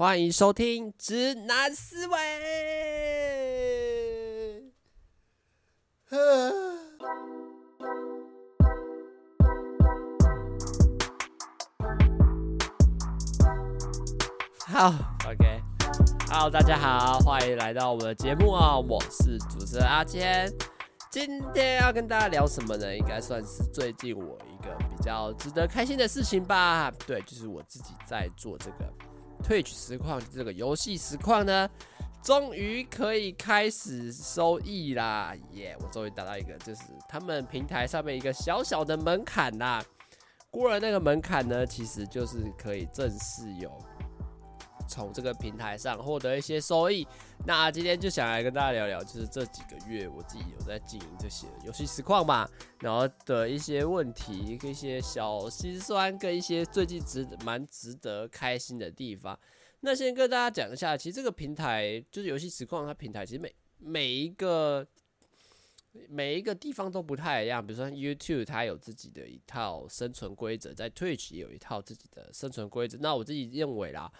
欢迎收听《直男思维》。好，OK，Hello，大家好，欢迎来到我们的节目啊！我是主持人阿谦。今天要跟大家聊什么呢？应该算是最近我一个比较值得开心的事情吧。对，就是我自己在做这个。Twitch 实况这个游戏实况呢，终于可以开始收益啦！耶、我终于达到一个，就是他们平台上面一个小小的门槛啦。过了那个门槛呢，其实就是可以正式有。从这个平台上获得一些收益，那今天就想来跟大家聊聊，就是这几个月我自己有在经营这些游戏实况嘛，然后的一些问题、一些小心酸，跟一些最近值蛮值得开心的地方。那先跟大家讲一下，其实这个平台就是游戏实况，它平台其实每每一个每一个地方都不太一样。比如说 YouTube，它有自己的一套生存规则，在 Twitch 也有一套自己的生存规则。那我自己认为啦。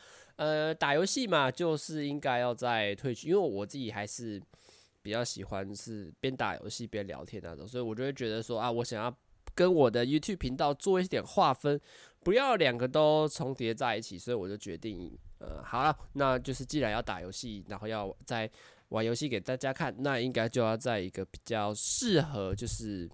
呃，打游戏嘛，就是应该要在 Twitch，因为我自己还是比较喜欢是边打游戏边聊天那种，所以我就会觉得说啊，我想要跟我的 YouTube 频道做一点划分，不要两个都重叠在一起，所以我就决定，呃，好了，那就是既然要打游戏，然后要在玩游戏给大家看，那应该就要在一个比较适合就是。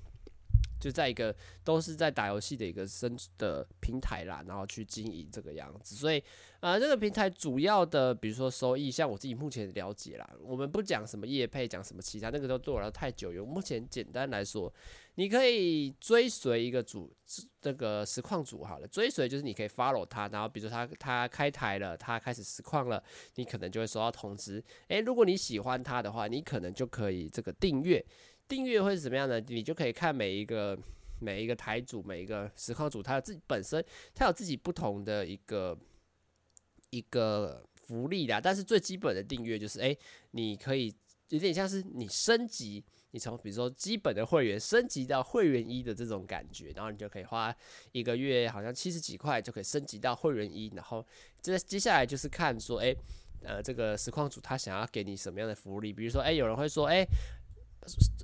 就在一个都是在打游戏的一个生的平台啦，然后去经营这个样子，所以呃，这个平台主要的，比如说收益，像我自己目前了解啦，我们不讲什么业配，讲什么其他，那个都对我来说太久有。目前简单来说，你可以追随一个主这个实况主好了，追随就是你可以 follow 他，然后比如说他他开台了，他开始实况了，你可能就会收到通知。诶，如果你喜欢他的话，你可能就可以这个订阅。订阅会是怎么样呢？你就可以看每一个每一个台主，每一个实况主，他有自己本身，他有自己不同的一个一个福利啦。但是最基本的订阅就是，诶，你可以有点像是你升级，你从比如说基本的会员升级到会员一的这种感觉，然后你就可以花一个月好像七十几块就可以升级到会员一，然后这接下来就是看说，诶，呃，这个实况主他想要给你什么样的福利？比如说，诶，有人会说，诶。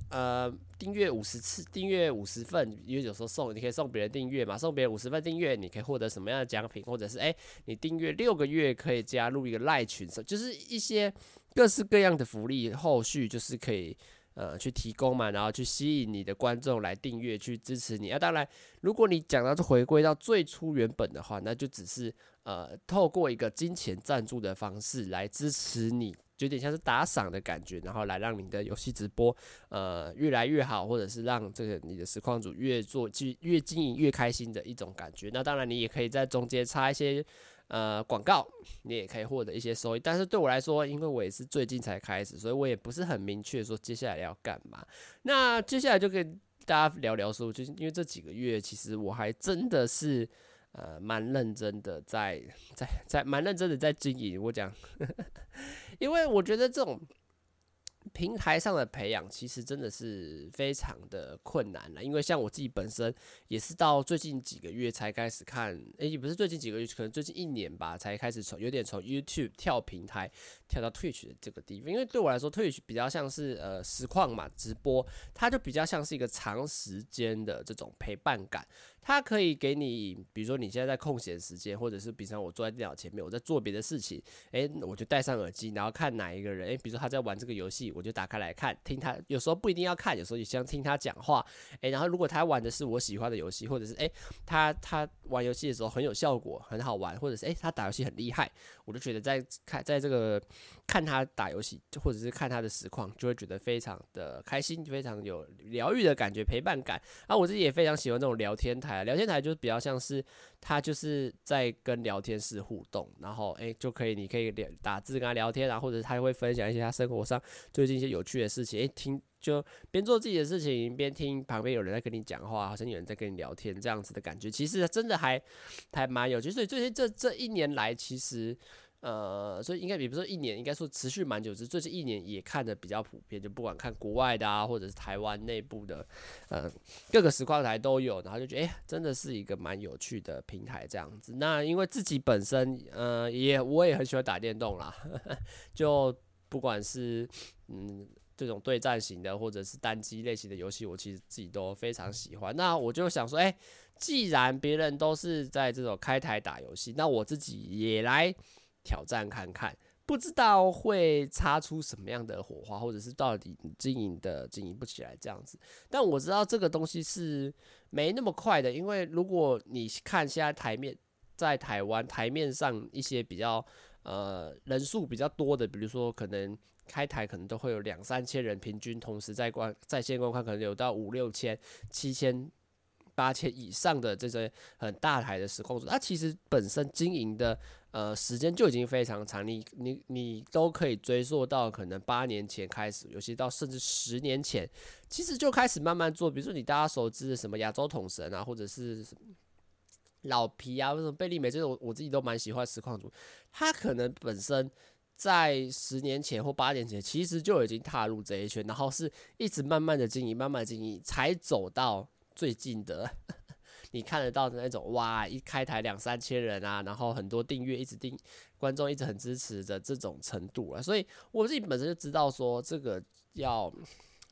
呃，订阅五十次，订阅五十份，因为有时候送，你可以送别人订阅嘛，送别人五十份订阅，你可以获得什么样的奖品，或者是诶，你订阅六个月可以加入一个赖群，就是一些各式各样的福利，后续就是可以呃去提供嘛，然后去吸引你的观众来订阅，去支持你啊。当然，如果你讲到回归到最初原本的话，那就只是呃透过一个金钱赞助的方式来支持你。有点像是打赏的感觉，然后来让你的游戏直播，呃，越来越好，或者是让这个你的实况组越做越经营越开心的一种感觉。那当然，你也可以在中间插一些呃广告，你也可以获得一些收益。但是对我来说，因为我也是最近才开始，所以我也不是很明确说接下来要干嘛。那接下来就跟大家聊聊说，就是因为这几个月，其实我还真的是。呃，蛮认真的在，在在蛮认真的在经营。我讲，因为我觉得这种平台上的培养，其实真的是非常的困难了。因为像我自己本身，也是到最近几个月才开始看，诶，也不是最近几个月，可能最近一年吧，才开始从有点从 YouTube 跳平台跳到 Twitch 的这个地方。因为对我来说，Twitch 比较像是呃实况嘛，直播，它就比较像是一个长时间的这种陪伴感。它可以给你，比如说你现在在空闲时间，或者是比如说我坐在电脑前面，我在做别的事情，诶，我就戴上耳机，然后看哪一个人，诶，比如说他在玩这个游戏，我就打开来看，听他，有时候不一定要看，有时候也想听他讲话，诶，然后如果他玩的是我喜欢的游戏，或者是诶，他他玩游戏的时候很有效果，很好玩，或者是诶，他打游戏很厉害，我就觉得在看在这个看他打游戏，或者是看他的实况，就会觉得非常的开心，非常有疗愈的感觉，陪伴感。然后我自己也非常喜欢这种聊天台。聊天台就是比较像是他就是在跟聊天室互动，然后诶、就可以，你可以聊打字跟他聊天啊，或者他会分享一些他生活上最近一些有趣的事情，诶、听就边做自己的事情边听旁边有人在跟你讲话，好像有人在跟你聊天这样子的感觉，其实真的还还蛮有趣。所以最近这这一年来，其实呃，所以应该比如说一年，应该说持续蛮久，只是最近一年也看的比较普遍，就不管看国外的啊，或者是台湾内部的，呃，各个实况台都有，然后就觉得，哎、真的是一个蛮有趣的平台这样子。那因为自己本身，呃，也我也很喜欢打电动啦，就不管是嗯这种对战型的，或者是单机类型的游戏，我其实自己都非常喜欢。那我就想说，哎、既然别人都是在这种开台打游戏，那我自己也来。挑战看看，不知道会擦出什么样的火花，或者是到底经营的经营不起来这样子。但我知道这个东西是没那么快的，因为如果你看现在台面在台湾台面上一些比较呃人数比较多的，比如说可能开台可能都会有两三千人，平均同时在观在线观看，可能有到五六千、七千。八千以上的这些很大台的实况主，它其实本身经营的呃时间就已经非常长，你你你都可以追溯到可能八年前开始，尤其到甚至十年前，其实就开始慢慢做。比如说你大家熟知的什么亚洲统神啊，或者是老皮啊，或者贝利美这种，我自己都蛮喜欢实况主，他可能本身在十年前或八年前，其实就已经踏入这一圈，然后是一直慢慢的经营，慢慢经营，才走到。最近的，你看得到的那种哇，一开台两三千人啊，然后很多订阅，一直订，观众一直很支持的这种程度啊，所以我自己本身就知道说，这个要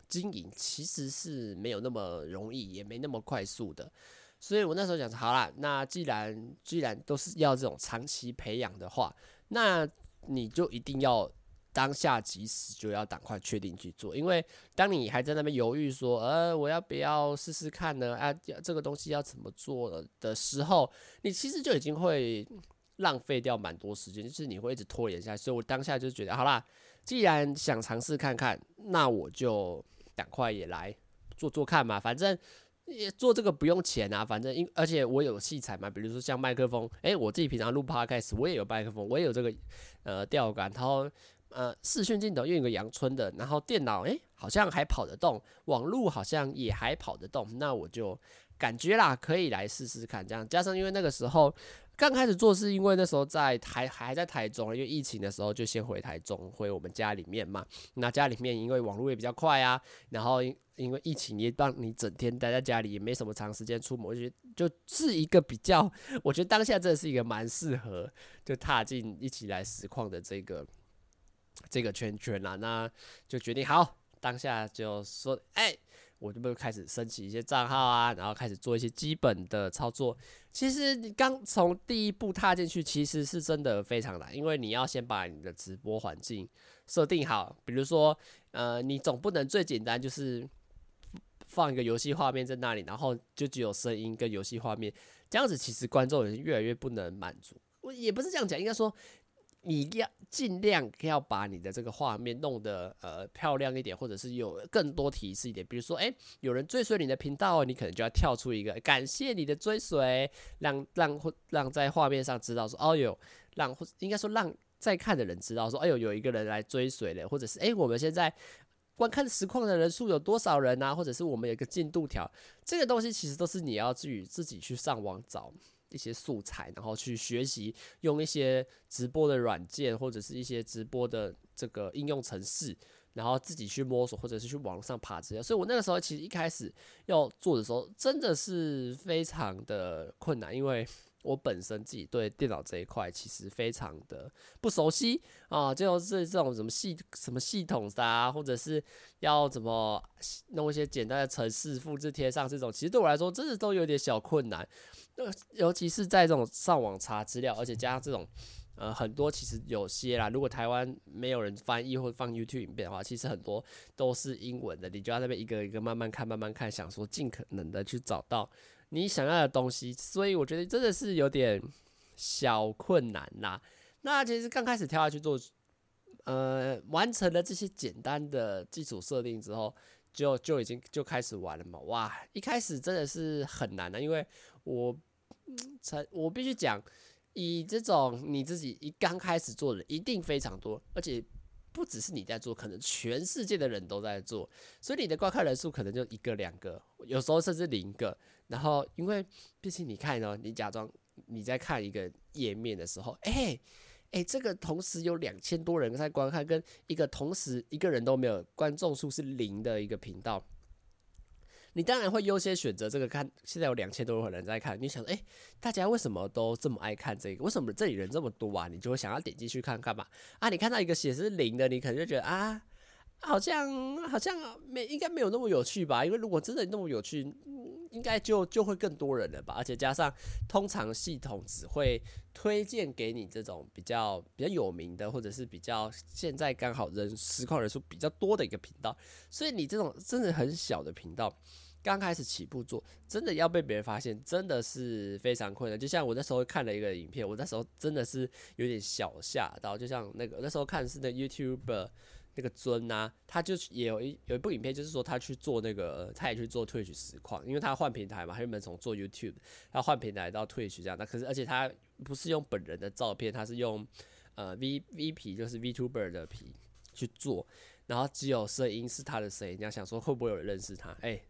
经营其实是没有那么容易，也没那么快速的，所以我那时候想说，好啦，那既然既然都是要这种长期培养的话，那你就一定要。当下即时就要赶快确定去做，因为当你还在那边犹豫说，呃，我要不要试试看呢？啊，这个东西要怎么做的时候，你其实就已经会浪费掉蛮多时间，就是你会一直拖延下去。所以我当下就觉得，好啦，既然想尝试看看，那我就赶快也来做做看嘛，反正也做这个不用钱啊，反正因而且我有器材嘛，比如说像麦克风，诶，我自己平常录 podcast 我也有麦克风，我也有这个呃吊杆，然后。呃，视讯镜头用一个阳春的，然后电脑诶好像还跑得动，网络好像也还跑得动，那我就感觉啦，可以来试试看。这样加上因为那个时候刚开始做，是因为那时候在台 还在台中，因为疫情的时候就先回台中，回我们家里面嘛。那家里面因为网络也比较快啊，然后因因为疫情也让你整天待在家里，也没什么长时间出门，我觉得就是一个比较，我觉得当下真的是一个蛮适合就踏进一起来实况的这个。这个圈圈啦，那就决定好，当下就说，哎、我就不开始申请一些账号啊，然后开始做一些基本的操作。其实你刚从第一步踏进去，其实是真的非常难，因为你要先把你的直播环境设定好。比如说，呃，你总不能最简单就是放一个游戏画面在那里，然后就只有声音跟游戏画面，这样子其实观众也是越来越不能满足。我也不是这样讲，应该说。你要尽量要把你的这个画面弄得呃漂亮一点，或者是有更多提示一点。比如说，诶，有人追随你的频道，你可能就要跳出一个感谢你的追随，让让让在画面上知道说，哦哟，让或应该说让在看的人知道说，哎呦，有一个人来追随了，或者是诶，我们现在观看实况的人数有多少人啊？或者是我们有一个进度条，这个东西其实都是你要自己自己去上网找。一些素材，然后去学习用一些直播的软件或者是一些直播的这个应用程式，然后自己去摸索或者是去网上爬资料。所以我那个时候其实一开始要做的时候，真的是非常的困难，因为我本身自己对电脑这一块其实非常的不熟悉啊，就是这种什么系什么系统的啊，或者是要怎么弄一些简单的程式复制贴上这种，其实对我来说真的都有点小困难。尤其是在这种上网查资料，而且加上这种，呃，很多其实有些啦。如果台湾没有人翻译或放 YouTube 影片的话，其实很多都是英文的，你就要那边一个一个慢慢看，慢慢看，想说尽可能的去找到你想要的东西。所以我觉得真的是有点小困难啦。那其实刚开始跳下去做，呃，完成了这些简单的基础设定之后，就就已经就开始玩了嘛。哇，一开始真的是很难的，因为。我，才我必须讲，以这种你自己一刚开始做的，一定非常多，而且不只是你在做，可能全世界的人都在做，所以你的观看人数可能就一个两个，有时候甚至零个。然后，因为毕竟你看哦，你假装你在看一个页面的时候，哎哎，这个同时有两千多人在观看，跟一个同时一个人都没有，观众数是零的一个频道，你当然会优先选择这个看。现在有两千多个人在看，你想，哎，大家为什么都这么爱看这个？为什么这里人这么多啊？你就会想要点进去看看嘛。啊，你看到一个显示零的，你可能就觉得啊。好像好像没应该没有那么有趣吧？因为如果真的那么有趣，应该就就会更多人了吧？而且加上通常系统只会推荐给你这种比较比较有名的，或者是比较现在刚好人实况人数比较多的一个频道。所以你这种真的很小的频道，刚开始起步做，真的要被别人发现，真的是非常困难。就像我那时候看了一个影片，我那时候真的是有点小吓到，就像那个那时候看是那 YouTube。那个尊呐、啊，他就也有一有一部影片，就是说他去做那个，他也去做 Twitch 实况，因为他换平台嘛，他原本从做 YouTube，他换平台到 Twitch 这样。那可是而且他不是用本人的照片，他是用呃 V V 皮，就是 VTuber 的皮去做，然后只有声音是他的声音。你要想说会不会有人认识他？哎、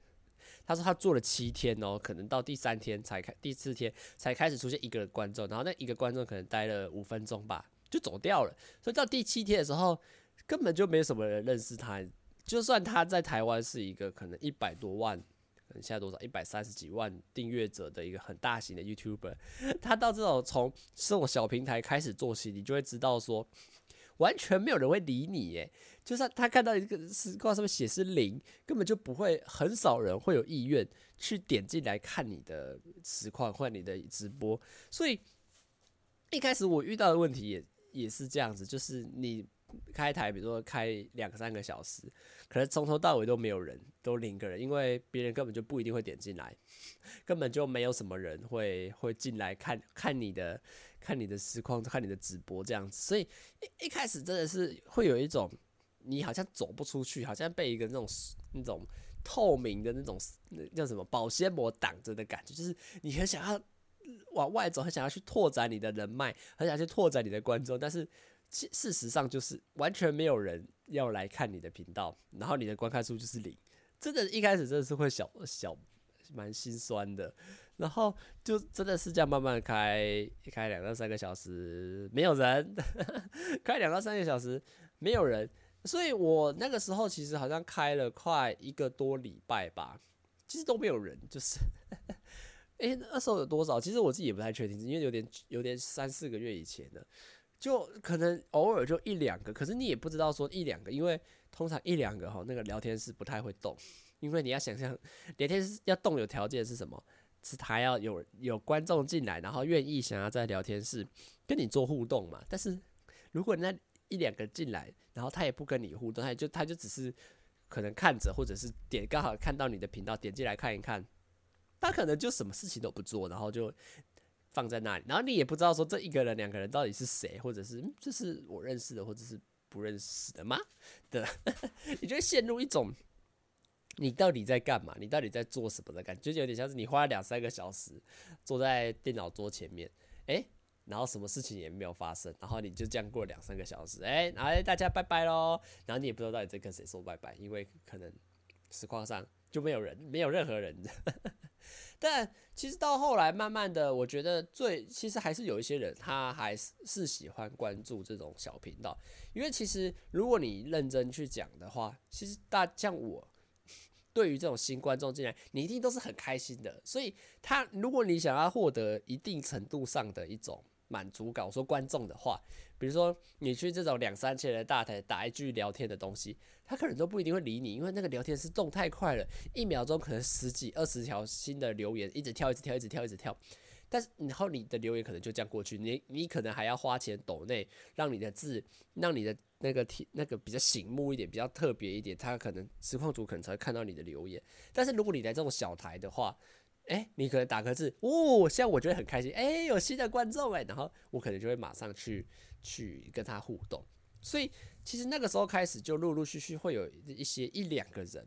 他说他做了七天哦，可能到第三天才开，第四天才开始出现一个观众，然后那一个观众可能待了五分钟吧，就走掉了。所以到第七天的时候。根本就没什么人认识他，就算他在台湾是一个可能一百多万，可能现在多少一百三十几万订阅者的一个很大型的 YouTuber，他到这种从这种小平台开始做起，你就会知道说，完全没有人会理你耶。就算他看到一个实况上面写是零，根本就不会，很少人会有意愿去点进来看你的实况或你的直播。所以一开始我遇到的问题也也是这样子，就是你。开台，比如说开两三个小时，可能从头到尾都没有人，都零个人，因为别人根本就不一定会点进来，根本就没有什么人会会进来看看你的看你的实况，看你的直播这样子，所以一一开始真的是会有一种你好像走不出去，好像被一个那种那种透明的那种那叫什么保鲜膜挡着的感觉，就是你很想要往外走，很想要去拓展你的人脉，很想去拓展你的观众，但是。事实上就是完全没有人要来看你的频道，然后你的观看数就是零，真的，一开始真的是会小小蛮心酸的，然后就真的是这样慢慢开，开两到三个小时没有人，开两到三个小时没有人，所以我那个时候其实好像开了快一个多礼拜吧，其实都没有人，就是，诶，那时候有多少？其实我自己也不太确定，因为有点有点三四个月以前的。就可能偶尔就一两个，可是你也不知道说一两个，因为通常一两个哈，那个聊天室不太会动，因为你要想象聊天室要动有条件是什么？是他要有有观众进来，然后愿意想要在聊天室跟你做互动嘛。但是如果那一两个进来，然后他也不跟你互动，他就他就只是可能看着，或者是点刚好看到你的频道点进来看一看，他可能就什么事情都不做，然后就。放在那里，然后你也不知道说这一个人、两个人到底是谁，或者是这是我认识的，或者是不认识的吗？对，你就会陷入一种你到底在干嘛？你到底在做什么的感觉，就有点像是你花了两三个小时坐在电脑桌前面，诶，然后什么事情也没有发生，然后你就这样过两三个小时，诶，然后大家拜拜喽，然后你也不知道到底在跟谁说拜拜，因为可能实况上就没有人，没有任何人。但其实到后来，慢慢的，我觉得最其实还是有一些人，他还是是喜欢关注这种小频道，因为其实如果你认真去讲的话，其实大像我，对于这种新观众进来，你一定都是很开心的。所以他如果你想要获得一定程度上的一种满足感，我说观众的话。比如说，你去这种两三千人的大台打一句聊天的东西，他可能都不一定会理你，因为那个聊天是动太快了，一秒钟可能十几、二十条新的留言，一直跳，一直跳，一直跳，一直跳。但是，然后你的留言可能就这样过去，你你可能还要花钱抖内，让你的字，让你的那个题那个比较醒目一点，比较特别一点，他可能实况主可能才会看到你的留言。但是如果你来这种小台的话，哎、你可能打个字，哦，现在我觉得很开心，哎、有新的观众哎，然后我可能就会马上去。去跟他互动，所以其实那个时候开始就陆陆续续会有一些一两个人，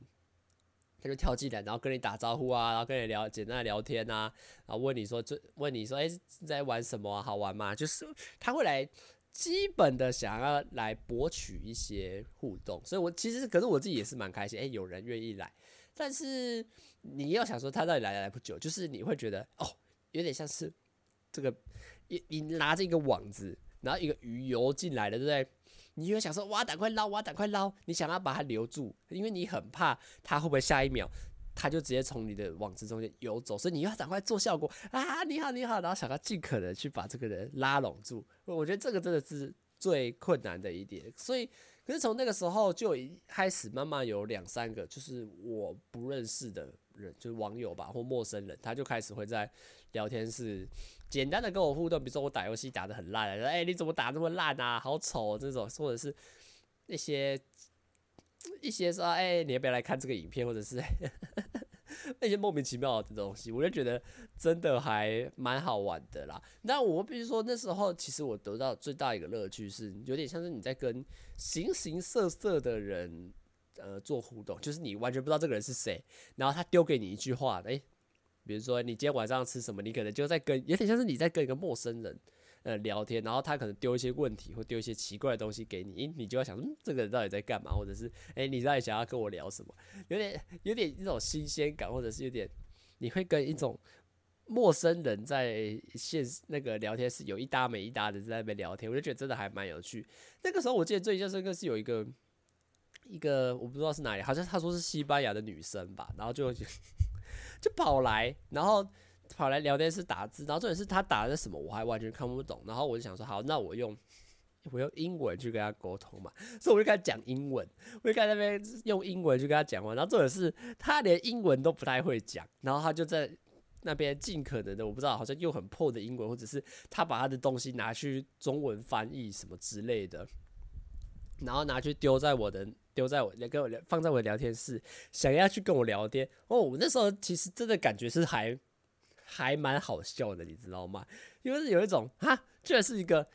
他就跳进来，然后跟你打招呼啊，然后跟你聊简单的聊天啊，然后问你说这问你说哎、在玩什么？好玩吗？就是他会来基本的想要来博取一些互动，所以我其实可是我自己也是蛮开心，哎、有人愿意来，但是你要想说他到底来来不久，就是你会觉得哦有点像是这个你你拿着一个网子。然后一个鱼游进来了，对不对？你就想说，哇，赶快捞，哇，赶快捞，你想要把它留住，因为你很怕它会不会下一秒。他就直接从你的网子中间游走，所以你要赶快做效果啊！你好，你好，然后想要尽可能去把这个人拉拢住。我觉得这个真的是最困难的一点。所以，可是从那个时候就一开始慢慢有两三个，就是我不认识的人，就是网友吧或陌生人，他就开始会在聊天室简单的跟我互动。比如说我打游戏打得很烂，哎、你怎么打那么烂啊？好丑这种，或者是那些。一些说，哎、你要不要来看这个影片，或者是 那些莫名其妙的东西，我就觉得真的还蛮好玩的啦。那我必须说，那时候其实我得到最大一个乐趣是，有点像是你在跟形形色色的人呃做互动，就是你完全不知道这个人是谁，然后他丢给你一句话，哎、欸，比如说你今天晚上吃什么，你可能就在跟，有点像是你在跟一个陌生人。呃，聊天，然后他可能丢一些问题，或丢一些奇怪的东西给你，你就要想，嗯，这个人到底在干嘛？或者是，诶，你到底想要跟我聊什么？有点，有点一种新鲜感，或者是有点，你会跟一种陌生人在现那个聊天室有一搭没一搭的在那边聊天，我就觉得真的还蛮有趣。那个时候我记得最印象深刻是有一个一个我不知道是哪里，好像他说是西班牙的女生吧，然后就 就跑来，然后。跑来聊天室打字，然后重点是他打的什么，我还完全看不懂。然后我就想说，好，那我用我用英文去跟他沟通嘛。所以我就跟他讲英文，我就在那边用英文去跟他讲话。然后重点是他连英文都不太会讲，然后他就在那边尽可能的，我不知道，好像又很破的英文，或者是他把他的东西拿去中文翻译什么之类的，然后拿去丢在我的丢在我跟我聊放在我的聊天室，想要去跟我聊天。哦，我那时候其实真的感觉是还。还蛮好笑的，你知道吗？因为是有一种哈，居然是一个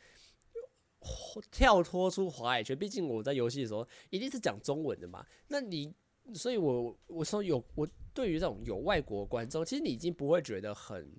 跳脱出华语圈。毕竟我在游戏的时候一定是讲中文的嘛。那你，所以我我说有我对于这种有外国观众，其实你已经不会觉得很。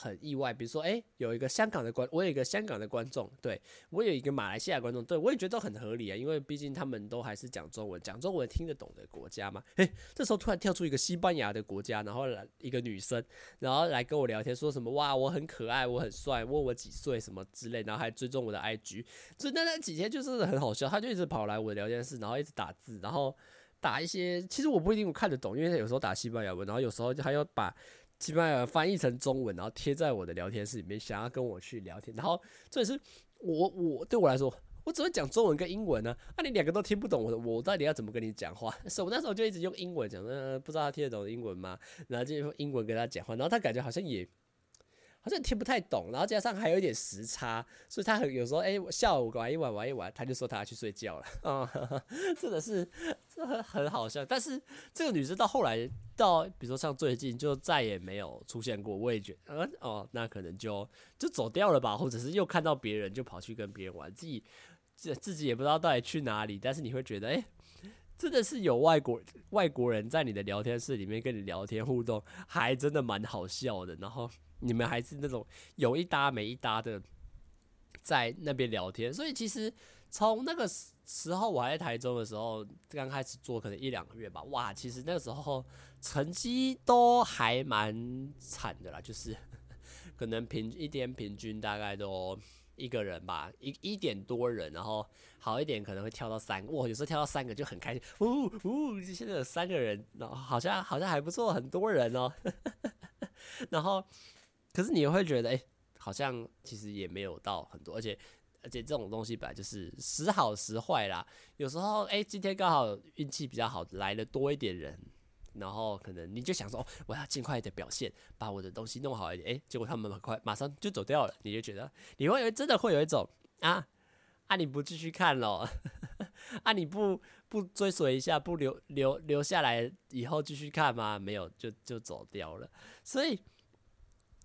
很意外，比如说，诶、有一个香港的观，我有一个香港的观众，对，我有一个马来西亚观众，对，我也觉得都很合理啊，因为毕竟他们都还是讲中文，讲中文听得懂的国家嘛。诶、欸，这时候突然跳出一个西班牙的国家，然后来一个女生，然后来跟我聊天，说什么哇，我很可爱，我很帅，问我几岁什么之类，然后还追踪我的 IG，所以那那几天就是很好笑，他就一直跑来我的聊天室，然后一直打字，然后打一些，其实我不一定看得懂，因为他有时候打西班牙文，然后有时候还要把。西班牙翻译成中文，然后贴在我的聊天室里面，想要跟我去聊天。然后这也是我我对我来说，我只会讲中文跟英文呢、那、你两个都听不懂我，我到底要怎么跟你讲话？所以我那时候就一直用英文讲，呃，不知道他听得懂英文吗？然后就用英文跟他讲话，然后他感觉好像也。好像听不太懂，然后加上还有一点时差，所以他很有时候哎、欸，下午玩一玩玩一玩，他就说他要去睡觉了啊、嗯，真的是这很很好笑。但是这个女生到后来到，比如说像最近就再也没有出现过，我也觉得，嗯哦，那可能就就走掉了吧，或者是又看到别人就跑去跟别人玩，自己自自己也不知道到底去哪里。但是你会觉得，哎、真的是有外国外国人在你的聊天室里面跟你聊天互动，还真的蛮好笑的。然后。你们还是那种有一搭没一搭的在那边聊天，所以其实从那个时候我还在台中的时候，刚开始做可能一两个月吧，哇，其实那个时候成绩都还蛮惨的啦，就是 可能平一天平均大概都一个人吧，一一点多人，然后好一点可能会跳到三个，哇，有时候跳到三个就很开心，呜呜，现在有三个人，然后好像好像还不错，很多人哦，然后。可是你会觉得，哎、好像其实也没有到很多，而且而且这种东西本来就是时好时坏啦。有时候，哎、今天刚好运气比较好，来的多一点人，然后可能你就想说，哦，我要尽快的表现，把我的东西弄好一点。哎、结果他们很快马上就走掉了，你就觉得你会真的会有一种啊啊，你不继续看了，啊，你不不追随一下，不留留留下来以后继续看吗？没有，就就走掉了，所以。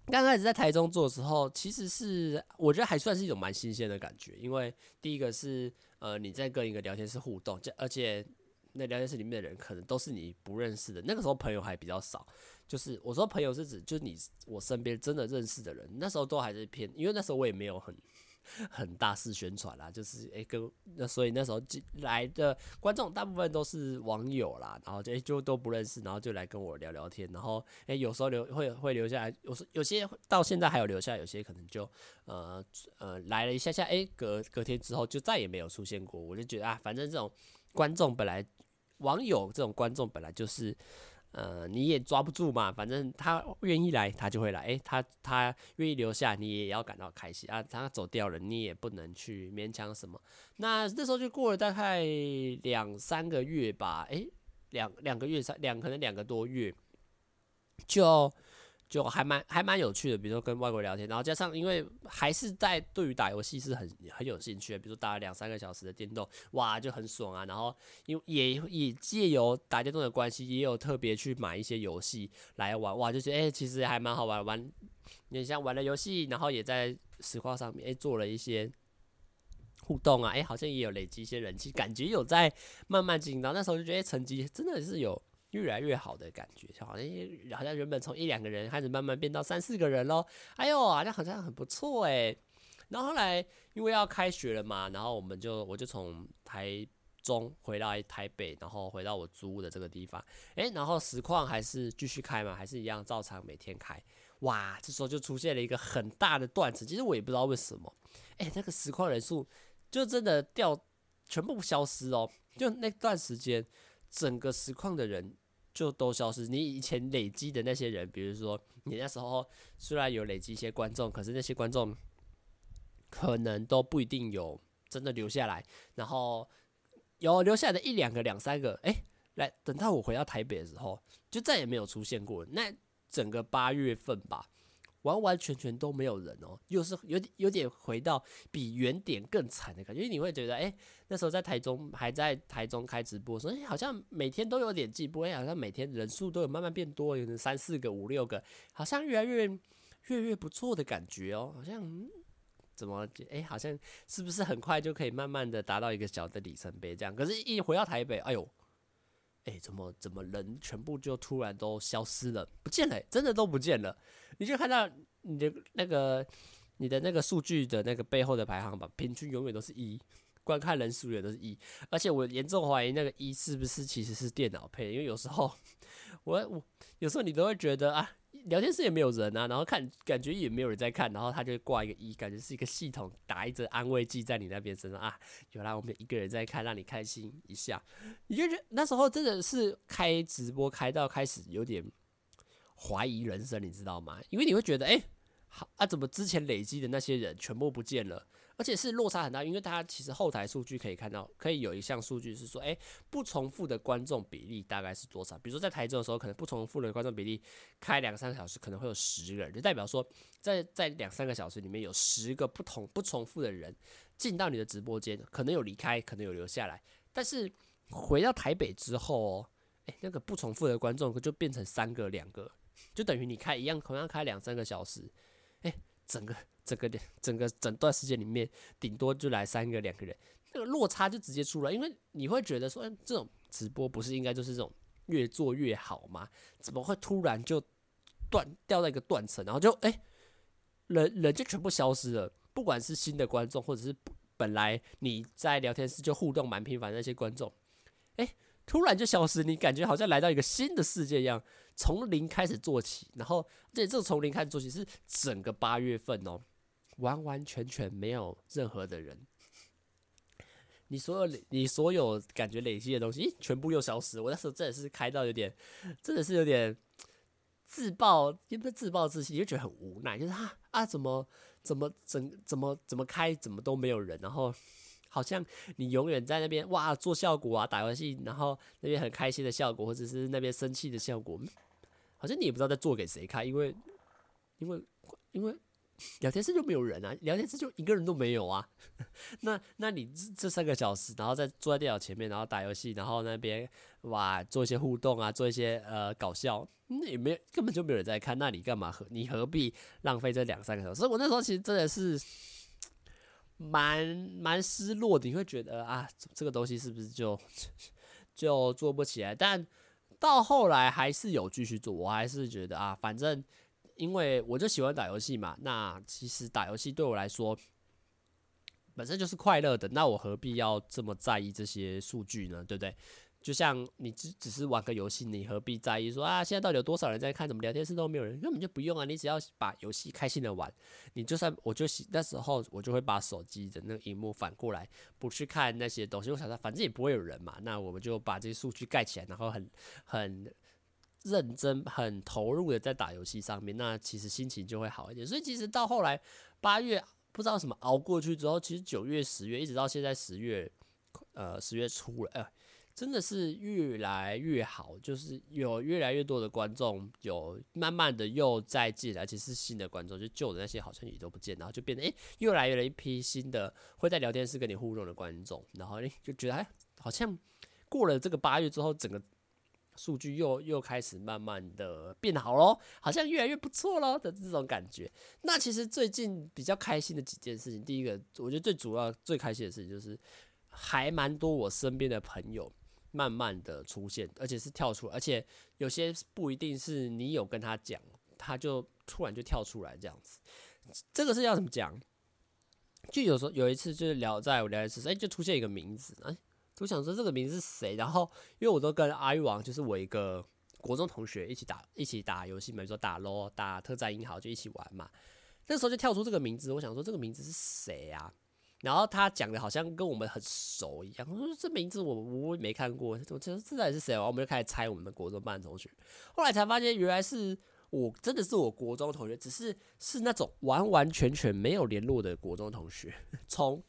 刚开始在台中做的时候，其实是我觉得还算是一种蛮新鲜的感觉，因为第一个是呃你在跟一个聊天室互动，而且那聊天室里面的人可能都是你不认识的，那个时候朋友还比较少，就是我说朋友是指就是你我身边真的认识的人，那时候都还是偏，因为那时候我也没有很 很大肆宣传啦，就是哎、跟那所以那时候来的观众大部分都是网友啦，然后就、欸、就都不认识，然后就来跟我聊聊天，然后哎、有时候留会会留下来，有时有些到现在还有留下，有些可能就呃呃来了一下下，哎、隔隔天之后就再也没有出现过，我就觉得啊，反正这种观众本来网友这种观众本来就是。呃，你也抓不住嘛，反正他愿意来，他就会来。诶、他他愿意留下，你也要感到开心啊。他走掉了，你也不能去勉强什么。那那时候就过了大概两三个月吧，诶、两两个月三两可能两个多月就。就还蛮还蛮有趣的，比如说跟外国聊天，然后加上因为还是在对于打游戏是很很有兴趣的，比如说打了两三个小时的电动，哇就很爽啊。然后因为也也借由打电动的关系，也有特别去买一些游戏来玩，哇就觉得哎、其实还蛮好玩玩。你像玩了游戏，然后也在实况上面哎、做了一些互动啊，哎、好像也有累积一些人气，感觉有在慢慢进。到那时候就觉得成绩真的是有。越来越好的感觉，好像好像原本从一两个人开始慢慢变到三四个人喽。哎呦，好像好像很不错哎。然后后来因为要开学了嘛，然后我们就我就从台中回到台北，然后回到我租的这个地方。哎，然后实况还是继续开嘛，还是一样照常每天开。哇，这时候就出现了一个很大的断层，其实我也不知道为什么。哎，那个实况人数就真的掉，全部消失哦。就那段时间，整个实况的人。就都消失。你以前累积的那些人，比如说你那时候虽然有累积一些观众，可是那些观众可能都不一定有真的留下来。然后有留下来的一两个、两三个，哎、来等到我回到台北的时候，就再也没有出现过。那整个八月份吧。完完全全都没有人哦，又是有点有点回到比原点更惨的感觉，因为你会觉得，哎，那时候在台中还在台中开直播，说，哎，好像每天都有点进步，哎，好像每天人数都有慢慢变多，有三四个、五六个，好像越来越越越不错的感觉哦，好像，怎么，哎，好像是不是很快就可以慢慢的达到一个小的里程碑这样？可是，一回到台北，哎呦。哎、怎么怎么人全部就突然都消失了，不见了，真的都不见了。你就看到你的那个你的那个数据的那个背后的排行榜，平均永远都是一，观看人数也都是一。而且我严重怀疑那个一是不是其实是电脑配，因为有时候 我我有时候你都会觉得啊。聊天室也没有人啊，然后看感觉也没有人在看，然后他就挂一个一，感觉是一个系统打一针安慰剂在你那边身上啊，原来我们一个人在看，让你开心一下。你就觉得那时候真的是开直播开到开始有点怀疑人生，你知道吗？因为你会觉得，哎，好啊，怎么之前累积的那些人全部不见了？而且是落差很大，因为大家其实后台数据可以看到，可以有一项数据是说，哎，不重复的观众比例大概是多少？比如说在台中的时候，可能不重复的观众比例开两三个小时可能会有十个人，就代表说在在两三个小时里面有十个不同不重复的人进到你的直播间，可能有离开，可能有留下来，但是回到台北之后哦，那个不重复的观众就变成三个两个，就等于你开一样同样开两三个小时，哎，整个。整个整个整段时间里面，顶多就来三个两个人，那个落差就直接出来，因为你会觉得说，这种直播不是应该就是这种越做越好吗？怎么会突然就断掉到一个断层，然后就哎、人人就全部消失了，不管是新的观众，或者是本来你在聊天室就互动蛮频繁的那些观众，哎、突然就消失，你感觉好像来到一个新的世界一样，从零开始做起，然后而且这个从零开始做起是整个八月份哦。完完全全没有任何的人，你所有你所有感觉累积的东西，全部又消失。我那时候真的是开到有点，真的是有点自暴，也不是自暴自弃，就觉得很无奈，就是啊啊，怎么怎么怎怎么怎么开，怎么都没有人，然后好像你永远在那边哇做效果啊，打游戏，然后那边很开心的效果，或者是那边生气的效果，好像你也不知道在做给谁看，因为因为因为。聊天室就没有人啊，聊天室就一个人都没有啊。那那你这三个小时，然后再坐在电脑前面，然后打游戏，然后那边哇做一些互动啊，做一些呃搞笑，那也没有根本就没有人在看，那你干嘛何你何必浪费这两三个小时？所以我那时候其实真的是蛮蛮失落的，你会觉得啊，这个东西是不是就 就做不起来？但到后来还是有继续做，我还是觉得啊，反正。因为我就喜欢打游戏嘛，那其实打游戏对我来说，本身就是快乐的，那我何必要这么在意这些数据呢？对不对？就像你只只是玩个游戏，你何必在意说啊，现在到底有多少人在看？怎么聊天室都没有人？根本就不用啊！你只要把游戏开心的玩，你就算我就那时候我就会把手机的那个荧幕反过来，不去看那些东西。我想说，反正也不会有人嘛，那我们就把这些数据盖起来，然后很很认真、很投入的在打游戏上面，那其实心情就会好一点。所以其实到后来八月不知道什么熬过去之后，其实九月、十月一直到现在十月，呃，十月初了，呃。真的是越来越好，就是有越来越多的观众，有慢慢的又再进来，其实是新的观众，就旧的那些好像也都不见，然后就变得诶，又来了一批新的会在聊天室跟你互动的观众，然后诶，就觉得哎，好像过了这个八月之后，整个数据又又开始慢慢的变好喽，好像越来越不错喽的这种感觉。那其实最近比较开心的几件事情，第一个我觉得最主要最开心的事情就是还蛮多我身边的朋友。慢慢的出现，而且是跳出，而且有些不一定是你有跟他讲，他就突然就跳出来这样子。这个是要怎么讲？就有时候有一次就是聊在我聊天室，哎，就出现一个名字，哎，我想说这个名字是谁？然后因为我都跟阿玉王，就是我一个国中同学一起打一起打游戏嘛，比如说打 l、打特战英豪就一起玩嘛。那时候就跳出这个名字，我想说这个名字是谁啊？然后他讲的好像跟我们很熟一样，我说这名字我我没看过，我觉得这到底是谁？然后我们就开始猜我们的国中班同学，后来才发现原来是我真的是我国中同学，只是是那种完完全全没有联络的国中同学，从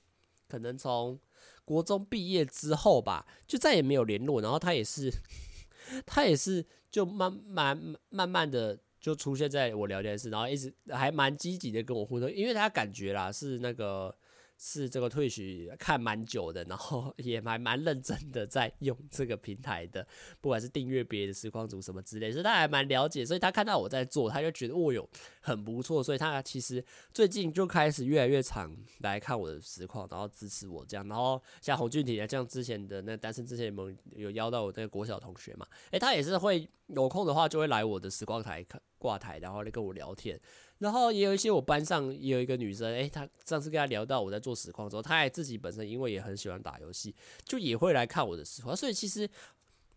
可能从国中毕业之后吧，就再也没有联络。然后他也是，他也是就慢慢慢慢的就出现在我聊天室，然后一直还蛮积极的跟我互动，因为他感觉啦是那个。是这个退学看蛮久的，然后 也还蛮认真的在用这个平台的，不管是订阅别的实况组什么之类，所以他还蛮了解，所以他看到我在做，他就觉得哦哟很不错，所以他其实最近就开始越来越常来看我的实况，然后支持我这样，然后像洪俊廷啊，像之前的那单身之前有有邀到我那个国小同学嘛，诶，他也是会有空的话就会来我的实况台看挂台，然后来跟我聊天。然后也有一些我班上也有一个女生，诶，她上次跟她聊到我在做实况之后，她还自己本身因为也很喜欢打游戏，就也会来看我的实况。所以其实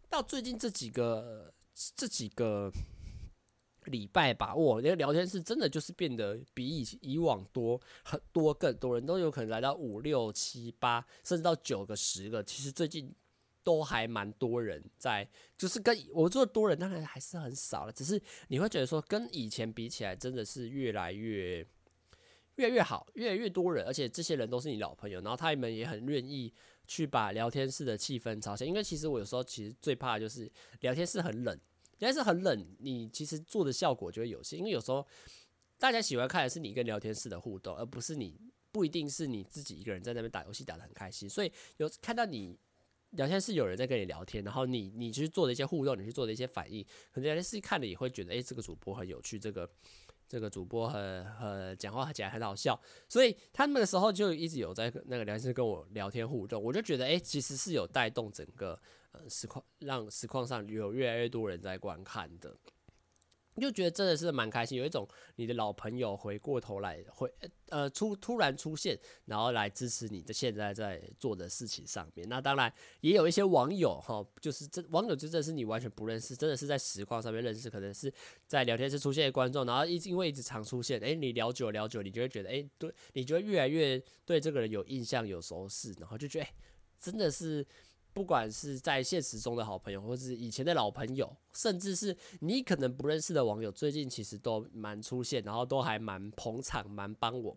到最近这几个这几个礼拜吧，我那个聊天室真的就是变得比以以往多很多，更多人都有可能来到五六七八，甚至到九个十个。其实最近。都还蛮多人在，就是跟我做的多人当然还是很少了，只是你会觉得说跟以前比起来，真的是越来越越来越好，越来越多人，而且这些人都是你老朋友，然后他们也很愿意去把聊天室的气氛炒起来。因为其实我有时候其实最怕的就是聊天室很冷，聊天室很冷，你其实做的效果就会有限，因为有时候大家喜欢看的是你跟聊天室的互动，而不是你不一定是你自己一个人在那边打游戏打得很开心，所以有看到你。聊天室有人在跟你聊天，然后你你去做的一些互动，你去做的一些反应，可能聊天室看了也会觉得，哎、这个主播很有趣，这个这个主播很很讲话起来很好笑，所以他们的时候就一直有在那个聊天室跟我聊天互动，我就觉得，哎、其实是有带动整个呃实况，让实况上有越来越多人在观看的。就觉得真的是蛮开心，有一种你的老朋友回过头来回呃出突然出现，然后来支持你的现在在做的事情上面。那当然也有一些网友哈，就是这网友就真的是你完全不认识，真的是在实况上面认识，可能是在聊天室出现的观众，然后一因为一直常出现，哎，你聊久聊久，你就会觉得哎，对，你就会越来越对这个人有印象有熟识，然后就觉得，真的是。不管是在现实中的好朋友，或是以前的老朋友，甚至是你可能不认识的网友，最近其实都蛮出现，然后都还蛮捧场，蛮帮我。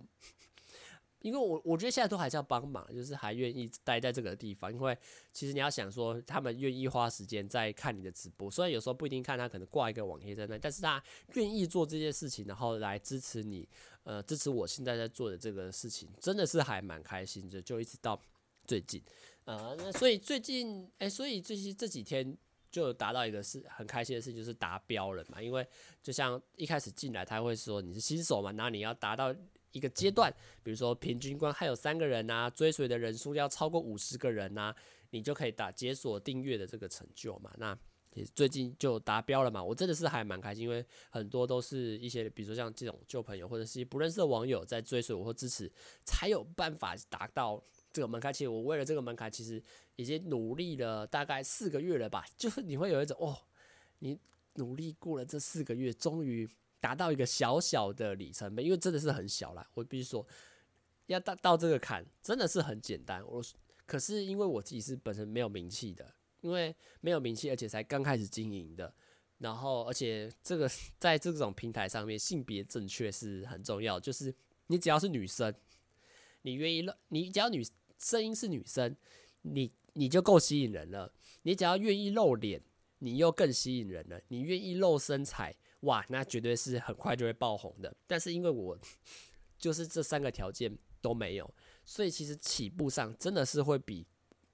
因为我我觉得现在都还是要帮忙，就是还愿意待在这个地方。因为其实你要想说，他们愿意花时间在看你的直播，虽然有时候不一定看，他可能挂一个网页在那，但是他愿意做这件事情，然后来支持你，呃，支持我现在在做的这个事情，真的是还蛮开心的。就一直到最近。呃，那所以最近，哎、所以这些这几天就达到一个是很开心的事，就是达标了嘛。因为就像一开始进来，他会说你是新手嘛，然后你要达到一个阶段，比如说平均关还有三个人呐，追随的人数要超过五十个人呐，你就可以打解锁订阅的这个成就嘛。那也最近就达标了嘛，我真的是还蛮开心，因为很多都是一些，比如说像这种旧朋友或者是不认识的网友在追随我或支持，才有办法达到这个门槛。其实我为了这个门槛，其实已经努力了大概四个月了吧。就是你会有一种哦，你努力过了这四个月，终于达到一个小小的里程碑，因为真的是很小啦。我必须说，要到到这个坎真的是很简单。我可是因为我自己是本身没有名气的。因为没有名气，而且才刚开始经营的，然后而且这个在这种平台上面，性别正确是很重要。就是你只要是女生，你愿意露，你只要女声音是女生，你你就够吸引人了。你只要愿意露脸，你又更吸引人了。你愿意露身材，哇，那绝对是很快就会爆红的。但是因为我就是这三个条件都没有，所以其实起步上真的是会比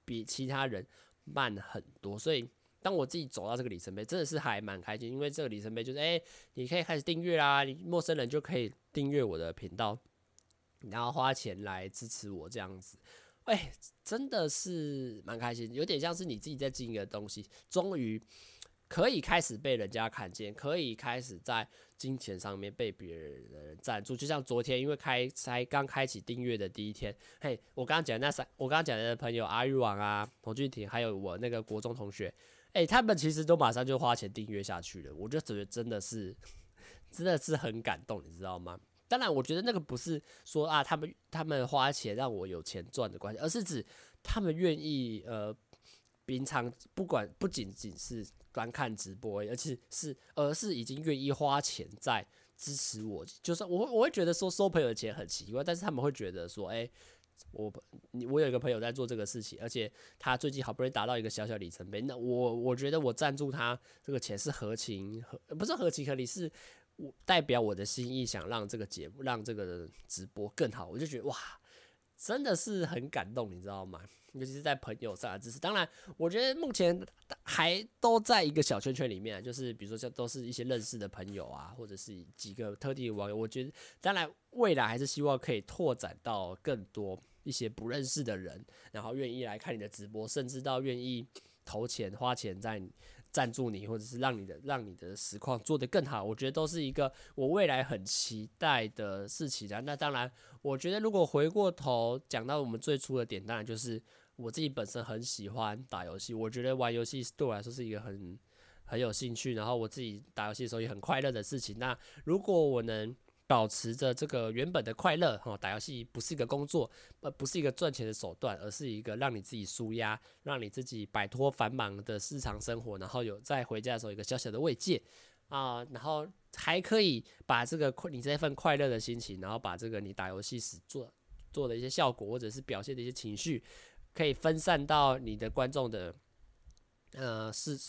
比其他人。慢很多，所以当我自己走到这个里程碑，真的是还蛮开心，因为这个里程碑就是，哎，你可以开始订阅啦，你陌生人就可以订阅我的频道，然后花钱来支持我这样子，哎，真的是蛮开心，有点像是你自己在经营的东西，终于。可以开始被人家看见，可以开始在金钱上面被别人赞助。就像昨天，因为开才刚开启订阅的第一天，嘿，我刚刚讲那三，我刚刚讲的朋友阿玉王啊、童俊廷，还有我那个国中同学，哎，他们其实都马上就花钱订阅下去了。我就觉得真的是，真的是很感动，你知道吗？当然，我觉得那个不是说啊，他们他们花钱让我有钱赚的关系，而是指他们愿意呃。平常不管不仅仅是观看直播，而且是而是已经愿意花钱在支持我。就是我我会觉得说收朋友的钱很奇怪，但是他们会觉得说，哎，我你我有一个朋友在做这个事情，而且他最近好不容易达到一个小小里程碑，那我我觉得我赞助他这个钱是合情合不是合情合理，是我代表我的心意，想让这个节目让这个直播更好，我就觉得哇。真的是很感动，你知道吗？尤其是在朋友上的支持。当然，我觉得目前还都在一个小圈圈里面，就是比如说，像都是一些认识的朋友啊，或者是几个特定的网友。我觉得，当然未来还是希望可以拓展到更多一些不认识的人，然后愿意来看你的直播，甚至到愿意投钱花钱在。赞助你，或者是让你的让你的实况做得更好，我觉得都是一个我未来很期待的事情的。那当然，我觉得如果回过头讲到我们最初的点，当然就是我自己本身很喜欢打游戏，我觉得玩游戏对我来说是一个很很有兴趣，然后我自己打游戏的时候也很快乐的事情。那如果我能保持着这个原本的快乐，哈，打游戏不是一个工作，呃，不是一个赚钱的手段，而是一个让你自己舒压，让你自己摆脱繁忙的日常生活，然后有在回家的时候一个小小的慰藉啊，然后还可以把这个快你这份快乐的心情，然后把这个你打游戏时做做的一些效果或者是表现的一些情绪，可以分散到你的观众的，呃，是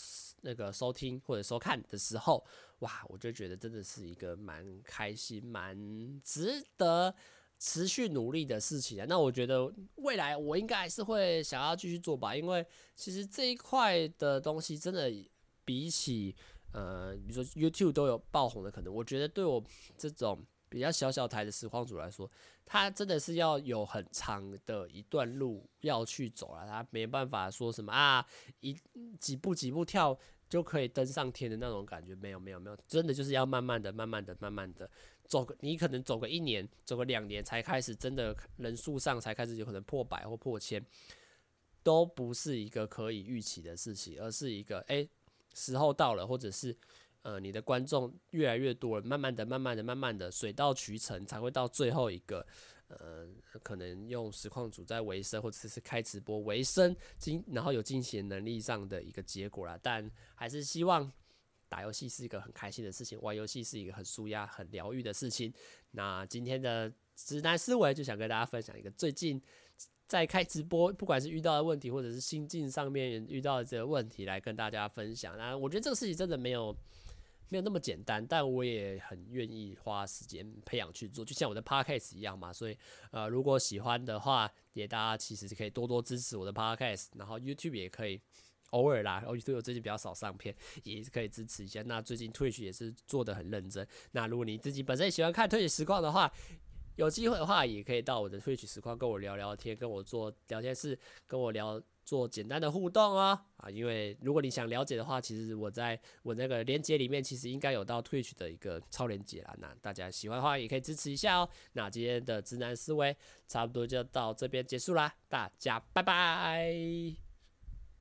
那个收听或者收看的时候。哇，我就觉得真的是一个蛮开心、蛮值得持续努力的事情啊。那我觉得未来我应该还是会想要继续做吧，因为其实这一块的东西真的比起呃，比如说 YouTube 都有爆红的可能，我觉得对我这种比较小小台的实况主来说，他真的是要有很长的一段路要去走了，他没办法说什么啊，一几步几步跳。就可以登上天的那种感觉，没有没有没有，真的就是要慢慢的、慢慢的、慢慢的走个，你可能走个一年、走个两年才开始真的人数上才开始有可能破百或破千，都不是一个可以预期的事情，而是一个哎、时候到了，或者是呃你的观众越来越多了，慢慢的、慢慢的、慢慢的水到渠成才会到最后一个。呃，可能用实况主在维生，或者是开直播维生，金然后有金钱能力上的一个结果啦。但还是希望打游戏是一个很开心的事情，玩游戏是一个很舒压、很疗愈的事情。那今天的直男思维就想跟大家分享一个最近在开直播，不管是遇到的问题，或者是心境上面遇到的这个问题，来跟大家分享。那我觉得这个事情真的没有。没有那么简单，但我也很愿意花时间培养去做，就像我的 podcast 一样嘛。所以，呃，如果喜欢的话，也大家其实可以多多支持我的 podcast，然后 YouTube 也可以偶尔啦，YouTube 我最近比较少上片，也是可以支持一下。那最近 Twitch 也是做得很认真。那如果你自己本身也喜欢看 Twitch 实况的话，有机会的话，也可以到我的 Twitch 实况跟我聊聊天，跟我做聊天室，跟我聊。做简单的互动哦。啊，因为如果你想了解的话，其实我在我那个链接里面，其实应该有到 Twitch 的一个超链接啦。那大家喜欢的话，也可以支持一下哦。那今天的直男思维差不多就到这边结束啦，大家拜拜。